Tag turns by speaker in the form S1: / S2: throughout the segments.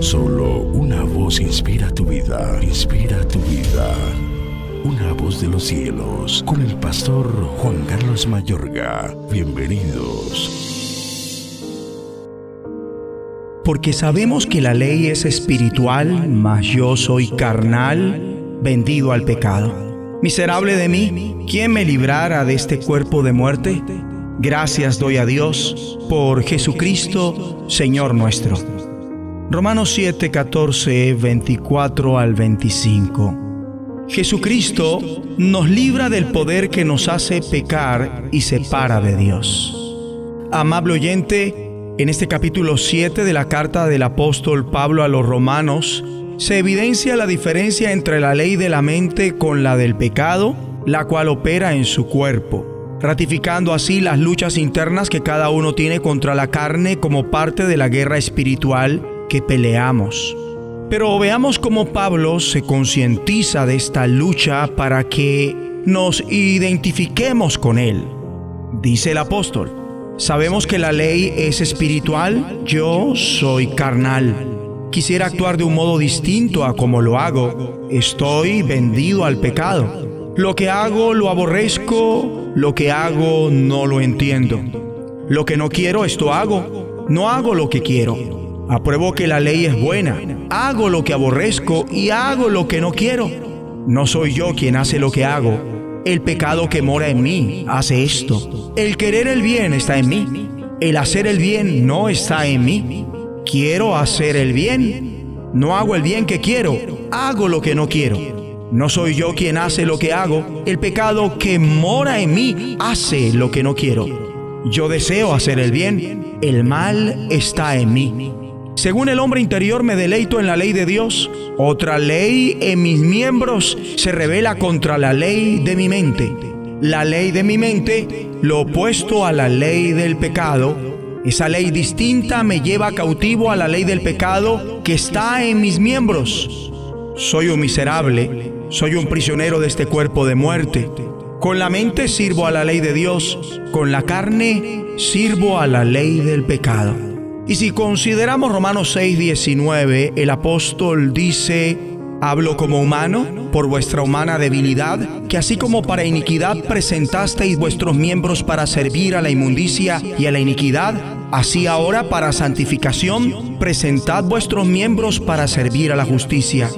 S1: Solo una voz inspira tu vida, inspira tu vida. Una voz de los cielos, con el pastor Juan Carlos Mayorga. Bienvenidos.
S2: Porque sabemos que la ley es espiritual, mas yo soy carnal, vendido al pecado. Miserable de mí, ¿quién me librara de este cuerpo de muerte? Gracias doy a Dios por Jesucristo, Señor nuestro. Romanos 7, 14, 24 al 25. Jesucristo nos libra del poder que nos hace pecar y separa de Dios. Amable oyente, en este capítulo 7 de la carta del apóstol Pablo a los romanos, se evidencia la diferencia entre la ley de la mente con la del pecado, la cual opera en su cuerpo, ratificando así las luchas internas que cada uno tiene contra la carne como parte de la guerra espiritual que peleamos. Pero veamos cómo Pablo se concientiza de esta lucha para que nos identifiquemos con él. Dice el apóstol, Sabemos que la ley es espiritual, yo soy carnal. Quisiera actuar de un modo distinto a como lo hago. Estoy vendido al pecado. Lo que hago lo aborrezco, lo que hago no lo entiendo. Lo que no quiero, esto hago. No hago lo que quiero. Apruebo que la ley es buena. Hago lo que aborrezco y hago lo que no quiero. No soy yo quien hace lo que hago el pecado que mora en mí hace esto. El querer el bien está en mí. El hacer el bien no está en mí. Quiero hacer el bien. No hago el bien que quiero. Hago lo que no quiero. No soy yo quien hace lo que hago. El pecado que mora en mí hace lo que no quiero. Yo deseo hacer el bien. El mal está en mí. Según el hombre interior me deleito en la ley de Dios. Otra ley en mis miembros se revela contra la ley de mi mente. La ley de mi mente, lo opuesto a la ley del pecado. Esa ley distinta me lleva cautivo a la ley del pecado que está en mis miembros. Soy un miserable, soy un prisionero de este cuerpo de muerte. Con la mente sirvo a la ley de Dios, con la carne sirvo a la ley del pecado. Y si consideramos Romanos 6, 19, el apóstol dice, hablo como humano por vuestra humana debilidad, que así como para iniquidad presentasteis vuestros miembros para servir a la inmundicia y a la iniquidad, así ahora para santificación presentad vuestros miembros para servir a la justicia.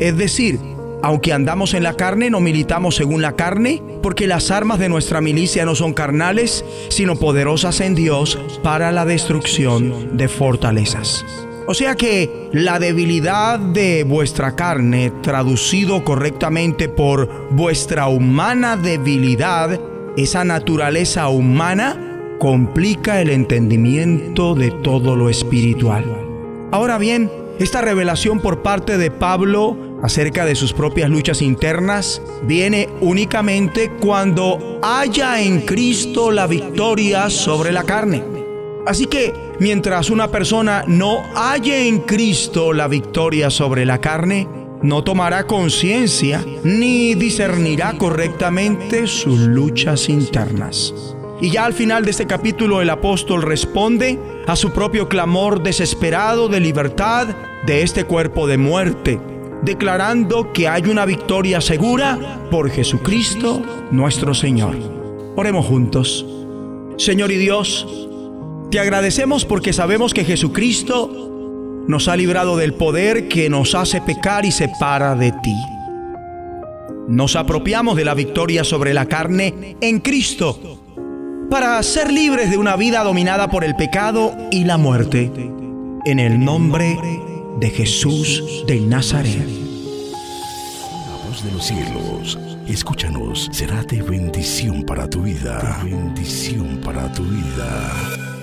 S2: Es decir, aunque andamos en la carne, no militamos según la carne, porque las armas de nuestra milicia no son carnales, sino poderosas en Dios para la destrucción de fortalezas. O sea que la debilidad de vuestra carne, traducido correctamente por vuestra humana debilidad, esa naturaleza humana, complica el entendimiento de todo lo espiritual. Ahora bien, esta revelación por parte de Pablo acerca de sus propias luchas internas viene únicamente cuando haya en Cristo la victoria sobre la carne. Así que mientras una persona no haya en Cristo la victoria sobre la carne, no tomará conciencia ni discernirá correctamente sus luchas internas. Y ya al final de este capítulo el apóstol responde a su propio clamor desesperado de libertad de este cuerpo de muerte declarando que hay una victoria segura por Jesucristo nuestro Señor. Oremos juntos. Señor y Dios, te agradecemos porque sabemos que Jesucristo nos ha librado del poder que nos hace pecar y separa de ti. Nos apropiamos de la victoria sobre la carne en Cristo para ser libres de una vida dominada por el pecado y la muerte. En el nombre de de Jesús de Nazaret.
S1: La voz de los cielos, escúchanos, será de bendición para tu vida. bendición para tu vida.